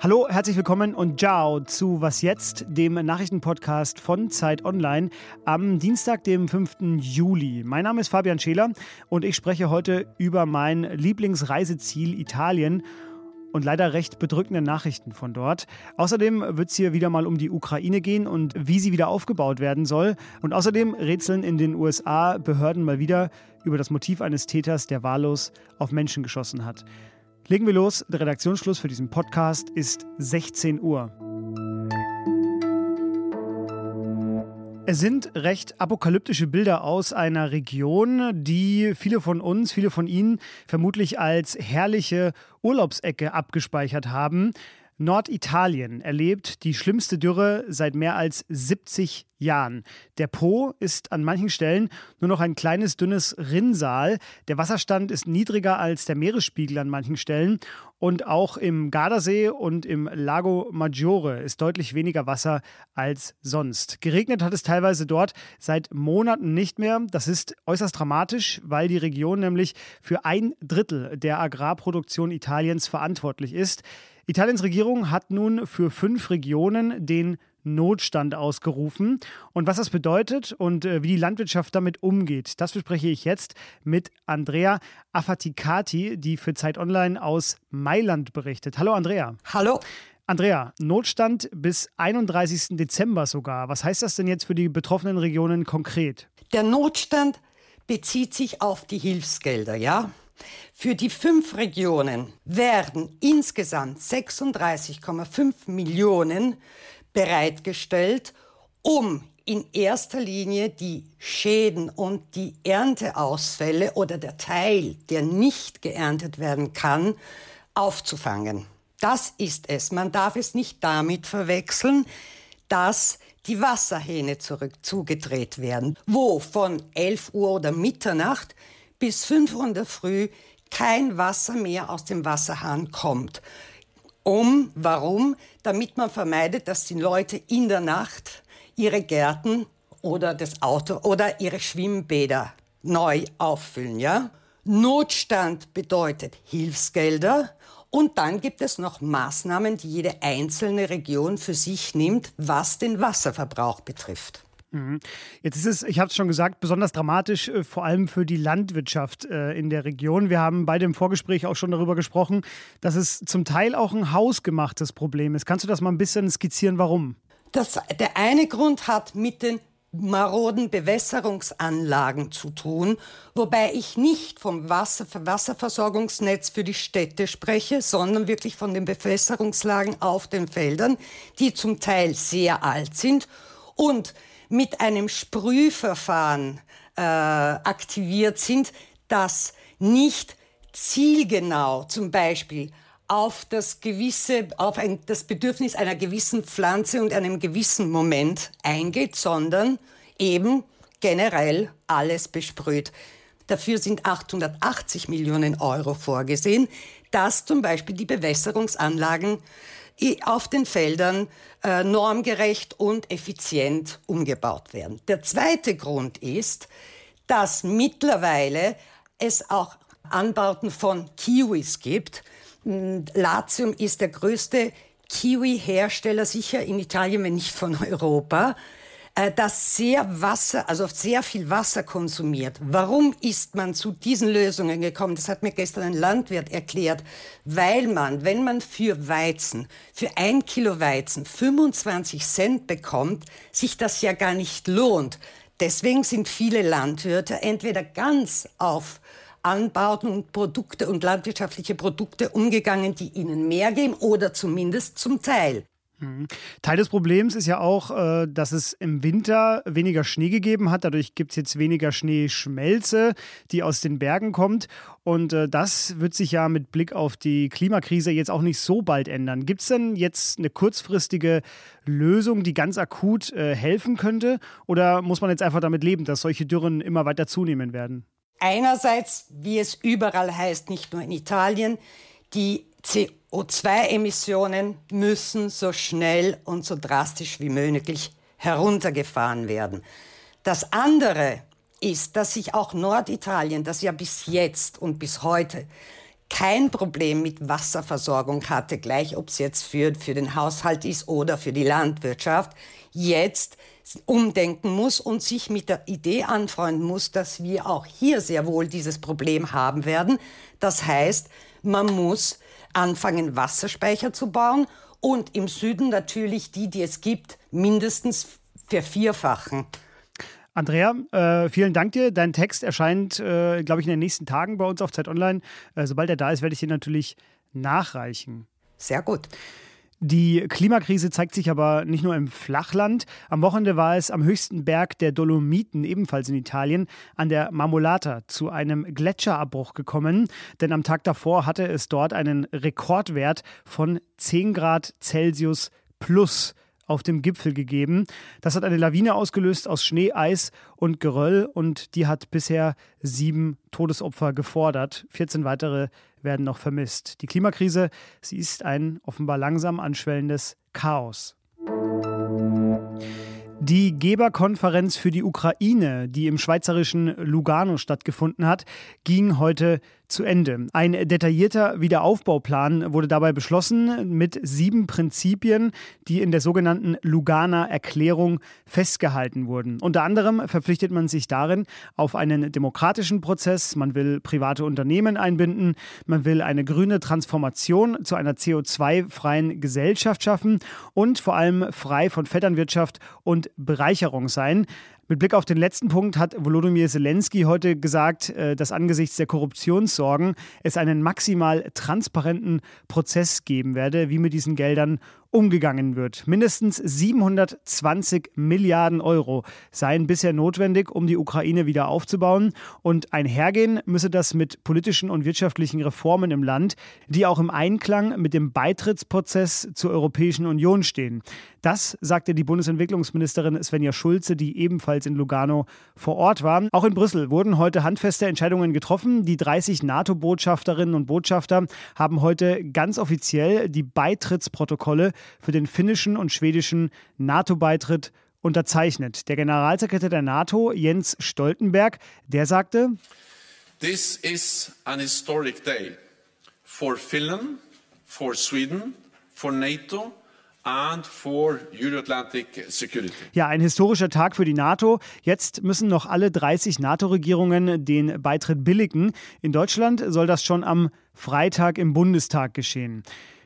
Hallo, herzlich willkommen und ciao zu Was jetzt, dem Nachrichtenpodcast von Zeit Online am Dienstag, dem 5. Juli. Mein Name ist Fabian Scheler und ich spreche heute über mein Lieblingsreiseziel Italien und leider recht bedrückende Nachrichten von dort. Außerdem wird es hier wieder mal um die Ukraine gehen und wie sie wieder aufgebaut werden soll. Und außerdem rätseln in den USA Behörden mal wieder über das Motiv eines Täters, der wahllos auf Menschen geschossen hat. Legen wir los. Der Redaktionsschluss für diesen Podcast ist 16 Uhr. Es sind recht apokalyptische Bilder aus einer Region, die viele von uns, viele von Ihnen vermutlich als herrliche Urlaubsecke abgespeichert haben. Norditalien erlebt die schlimmste Dürre seit mehr als 70 Jahren. Der Po ist an manchen Stellen nur noch ein kleines, dünnes Rinnsal. Der Wasserstand ist niedriger als der Meeresspiegel an manchen Stellen. Und auch im Gardasee und im Lago Maggiore ist deutlich weniger Wasser als sonst. Geregnet hat es teilweise dort seit Monaten nicht mehr. Das ist äußerst dramatisch, weil die Region nämlich für ein Drittel der Agrarproduktion Italiens verantwortlich ist. Italiens Regierung hat nun für fünf Regionen den Notstand ausgerufen. Und was das bedeutet und äh, wie die Landwirtschaft damit umgeht, das bespreche ich jetzt mit Andrea Affaticati, die für Zeit Online aus Mailand berichtet. Hallo Andrea. Hallo. Andrea, Notstand bis 31. Dezember sogar. Was heißt das denn jetzt für die betroffenen Regionen konkret? Der Notstand bezieht sich auf die Hilfsgelder, ja? Für die fünf Regionen werden insgesamt 36,5 Millionen bereitgestellt, um in erster Linie die Schäden und die Ernteausfälle oder der Teil, der nicht geerntet werden kann, aufzufangen. Das ist es. Man darf es nicht damit verwechseln, dass die Wasserhähne zurück zugedreht werden, wo von 11 Uhr oder Mitternacht bis 5 Uhr in der Früh kein Wasser mehr aus dem Wasserhahn kommt. Um, warum? Damit man vermeidet, dass die Leute in der Nacht ihre Gärten oder das Auto oder ihre Schwimmbäder neu auffüllen, ja? Notstand bedeutet Hilfsgelder und dann gibt es noch Maßnahmen, die jede einzelne Region für sich nimmt, was den Wasserverbrauch betrifft. Mhm. Jetzt ist es, ich habe es schon gesagt, besonders dramatisch, äh, vor allem für die Landwirtschaft äh, in der Region. Wir haben bei dem Vorgespräch auch schon darüber gesprochen, dass es zum Teil auch ein hausgemachtes Problem ist. Kannst du das mal ein bisschen skizzieren, warum? Das, der eine Grund hat mit den maroden Bewässerungsanlagen zu tun, wobei ich nicht vom Wasser, Wasserversorgungsnetz für die Städte spreche, sondern wirklich von den Bewässerungslagen auf den Feldern, die zum Teil sehr alt sind und mit einem Sprühverfahren äh, aktiviert sind, das nicht zielgenau zum Beispiel auf das gewisse, auf ein, das Bedürfnis einer gewissen Pflanze und einem gewissen Moment eingeht, sondern eben generell alles besprüht. Dafür sind 880 Millionen Euro vorgesehen, dass zum Beispiel die Bewässerungsanlagen auf den Feldern äh, normgerecht und effizient umgebaut werden. Der zweite Grund ist, dass mittlerweile es auch Anbauten von Kiwis gibt. Hm, Latium ist der größte Kiwi-Hersteller sicher in Italien, wenn nicht von Europa. Äh, das sehr Wasser, also sehr viel Wasser konsumiert. Warum ist man zu diesen Lösungen gekommen? Das hat mir gestern ein Landwirt erklärt. Weil man, wenn man für Weizen, für ein Kilo Weizen 25 Cent bekommt, sich das ja gar nicht lohnt. Deswegen sind viele Landwirte entweder ganz auf Anbauten und Produkte und landwirtschaftliche Produkte umgegangen, die ihnen mehr geben oder zumindest zum Teil. Mhm. Teil des Problems ist ja auch, äh, dass es im Winter weniger Schnee gegeben hat. Dadurch gibt es jetzt weniger Schneeschmelze, die aus den Bergen kommt. Und äh, das wird sich ja mit Blick auf die Klimakrise jetzt auch nicht so bald ändern. Gibt es denn jetzt eine kurzfristige Lösung, die ganz akut äh, helfen könnte? Oder muss man jetzt einfach damit leben, dass solche Dürren immer weiter zunehmen werden? Einerseits, wie es überall heißt, nicht nur in Italien, die CO2-Emissionen müssen so schnell und so drastisch wie möglich heruntergefahren werden. Das andere ist, dass sich auch Norditalien, das ja bis jetzt und bis heute kein Problem mit Wasserversorgung hatte, gleich ob es jetzt für, für den Haushalt ist oder für die Landwirtschaft, jetzt umdenken muss und sich mit der Idee anfreunden muss, dass wir auch hier sehr wohl dieses Problem haben werden. Das heißt, man muss anfangen, Wasserspeicher zu bauen und im Süden natürlich die, die es gibt, mindestens vervierfachen. Andrea, äh, vielen Dank dir. Dein Text erscheint, äh, glaube ich, in den nächsten Tagen bei uns auf Zeit Online. Äh, sobald er da ist, werde ich ihn natürlich nachreichen. Sehr gut. Die Klimakrise zeigt sich aber nicht nur im Flachland. Am Wochenende war es am höchsten Berg der Dolomiten, ebenfalls in Italien, an der Marmolata zu einem Gletscherabbruch gekommen. Denn am Tag davor hatte es dort einen Rekordwert von 10 Grad Celsius plus auf dem Gipfel gegeben. Das hat eine Lawine ausgelöst aus Schnee, Eis und Geröll und die hat bisher sieben Todesopfer gefordert. 14 weitere werden noch vermisst. Die Klimakrise, sie ist ein offenbar langsam anschwellendes Chaos. Die Geberkonferenz für die Ukraine, die im schweizerischen Lugano stattgefunden hat, ging heute zu Ende. Ein detaillierter Wiederaufbauplan wurde dabei beschlossen mit sieben Prinzipien, die in der sogenannten Luganer Erklärung festgehalten wurden. Unter anderem verpflichtet man sich darin auf einen demokratischen Prozess, man will private Unternehmen einbinden, man will eine grüne Transformation zu einer CO2-freien Gesellschaft schaffen und vor allem frei von Vetternwirtschaft und Bereicherung sein. Mit Blick auf den letzten Punkt hat Volodymyr Zelensky heute gesagt, äh, dass angesichts der Korruptionssorgen es einen maximal transparenten Prozess geben werde, wie mit diesen Geldern umgegangen wird. Mindestens 720 Milliarden Euro seien bisher notwendig, um die Ukraine wieder aufzubauen. Und einhergehen müsse das mit politischen und wirtschaftlichen Reformen im Land, die auch im Einklang mit dem Beitrittsprozess zur Europäischen Union stehen. Das sagte die Bundesentwicklungsministerin Svenja Schulze, die ebenfalls in Lugano vor Ort war. Auch in Brüssel wurden heute handfeste Entscheidungen getroffen. Die 30 NATO-Botschafterinnen und Botschafter haben heute ganz offiziell die Beitrittsprotokolle für den finnischen und schwedischen NATO-Beitritt unterzeichnet. Der Generalsekretär der NATO, Jens Stoltenberg, der sagte, This is an historic day for Finland, for Sweden, for NATO and for Euro-Atlantic security. Ja, ein historischer Tag für die NATO. Jetzt müssen noch alle 30 NATO-Regierungen den Beitritt billigen. In Deutschland soll das schon am Freitag im Bundestag geschehen.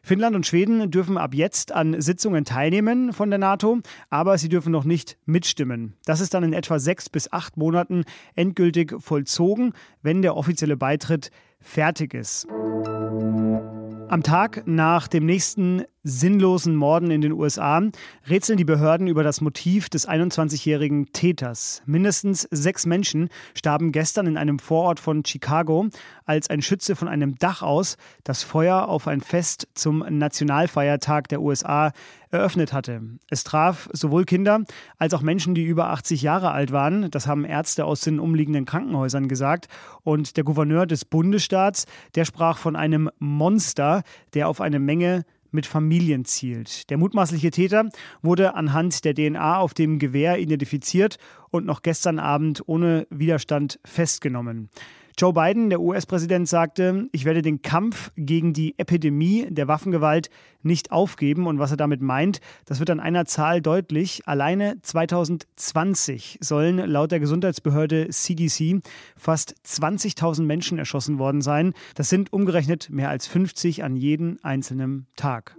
Finnland und Schweden dürfen ab jetzt an Sitzungen teilnehmen von der NATO, aber sie dürfen noch nicht mitstimmen. Das ist dann in etwa sechs bis acht Monaten endgültig vollzogen, wenn der offizielle Beitritt fertig ist. Am Tag nach dem nächsten sinnlosen Morden in den USA rätseln die Behörden über das Motiv des 21-jährigen Täters. Mindestens sechs Menschen starben gestern in einem Vorort von Chicago, als ein Schütze von einem Dach aus das Feuer auf ein Fest zum Nationalfeiertag der USA eröffnet hatte. Es traf sowohl Kinder als auch Menschen, die über 80 Jahre alt waren. Das haben Ärzte aus den umliegenden Krankenhäusern gesagt. Und der Gouverneur des Bundesstaats, der sprach von einem Monster, der auf eine Menge mit Familien zielt. Der mutmaßliche Täter wurde anhand der DNA auf dem Gewehr identifiziert und noch gestern Abend ohne Widerstand festgenommen. Joe Biden, der US-Präsident, sagte, ich werde den Kampf gegen die Epidemie der Waffengewalt nicht aufgeben. Und was er damit meint, das wird an einer Zahl deutlich. Alleine 2020 sollen laut der Gesundheitsbehörde CDC fast 20.000 Menschen erschossen worden sein. Das sind umgerechnet mehr als 50 an jeden einzelnen Tag.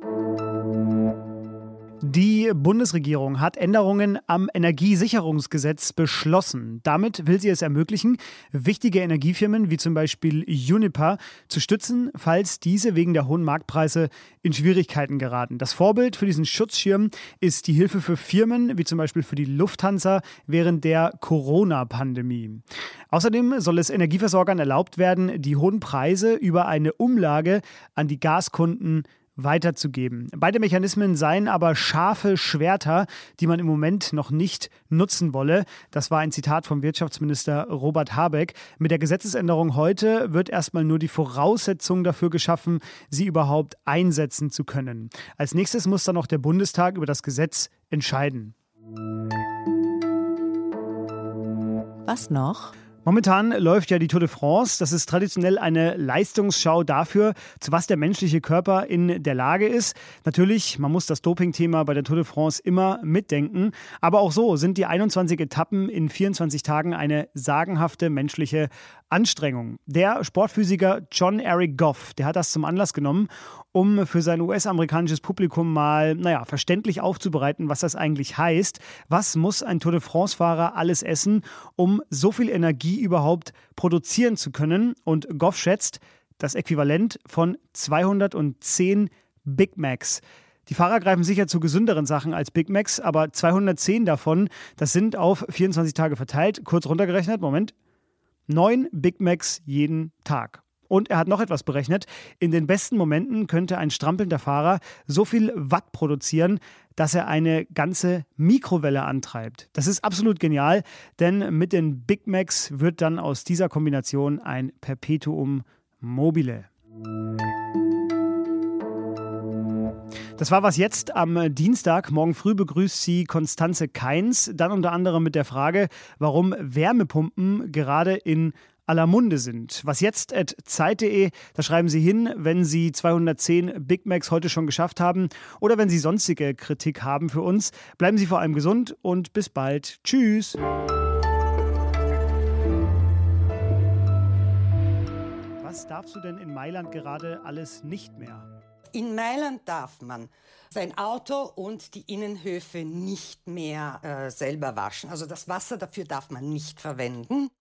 Die Bundesregierung hat Änderungen am Energiesicherungsgesetz beschlossen. Damit will sie es ermöglichen, wichtige Energiefirmen wie zum Beispiel Uniper zu stützen, falls diese wegen der hohen Marktpreise in Schwierigkeiten geraten. Das Vorbild für diesen Schutzschirm ist die Hilfe für Firmen wie zum Beispiel für die Lufthansa während der Corona-Pandemie. Außerdem soll es Energieversorgern erlaubt werden, die hohen Preise über eine Umlage an die Gaskunden weiterzugeben. Beide Mechanismen seien aber scharfe Schwerter, die man im Moment noch nicht nutzen wolle. Das war ein Zitat vom Wirtschaftsminister Robert Habeck. Mit der Gesetzesänderung heute wird erstmal nur die Voraussetzung dafür geschaffen, sie überhaupt einsetzen zu können. Als nächstes muss dann noch der Bundestag über das Gesetz entscheiden. Was noch? Momentan läuft ja die Tour de France. Das ist traditionell eine Leistungsschau dafür, zu was der menschliche Körper in der Lage ist. Natürlich, man muss das Doping-Thema bei der Tour de France immer mitdenken. Aber auch so sind die 21 Etappen in 24 Tagen eine sagenhafte menschliche Anstrengung. Der Sportphysiker John Eric Goff, der hat das zum Anlass genommen, um für sein US-amerikanisches Publikum mal, naja, verständlich aufzubereiten, was das eigentlich heißt. Was muss ein Tour de France-Fahrer alles essen, um so viel Energie überhaupt produzieren zu können? Und Goff schätzt das Äquivalent von 210 Big Macs. Die Fahrer greifen sicher zu gesünderen Sachen als Big Macs, aber 210 davon, das sind auf 24 Tage verteilt, kurz runtergerechnet, Moment, neun Big Macs jeden Tag. Und er hat noch etwas berechnet. In den besten Momenten könnte ein strampelnder Fahrer so viel Watt produzieren, dass er eine ganze Mikrowelle antreibt. Das ist absolut genial, denn mit den Big Macs wird dann aus dieser Kombination ein Perpetuum mobile. Das war was jetzt am Dienstag. Morgen früh begrüßt sie Konstanze Keins. Dann unter anderem mit der Frage, warum Wärmepumpen gerade in aller Munde sind. Was jetzt at Zeit.de, da schreiben Sie hin, wenn Sie 210 Big Macs heute schon geschafft haben oder wenn Sie sonstige Kritik haben für uns. Bleiben Sie vor allem gesund und bis bald. Tschüss. Was darfst du denn in Mailand gerade alles nicht mehr? In Mailand darf man sein Auto und die Innenhöfe nicht mehr äh, selber waschen. Also das Wasser dafür darf man nicht verwenden.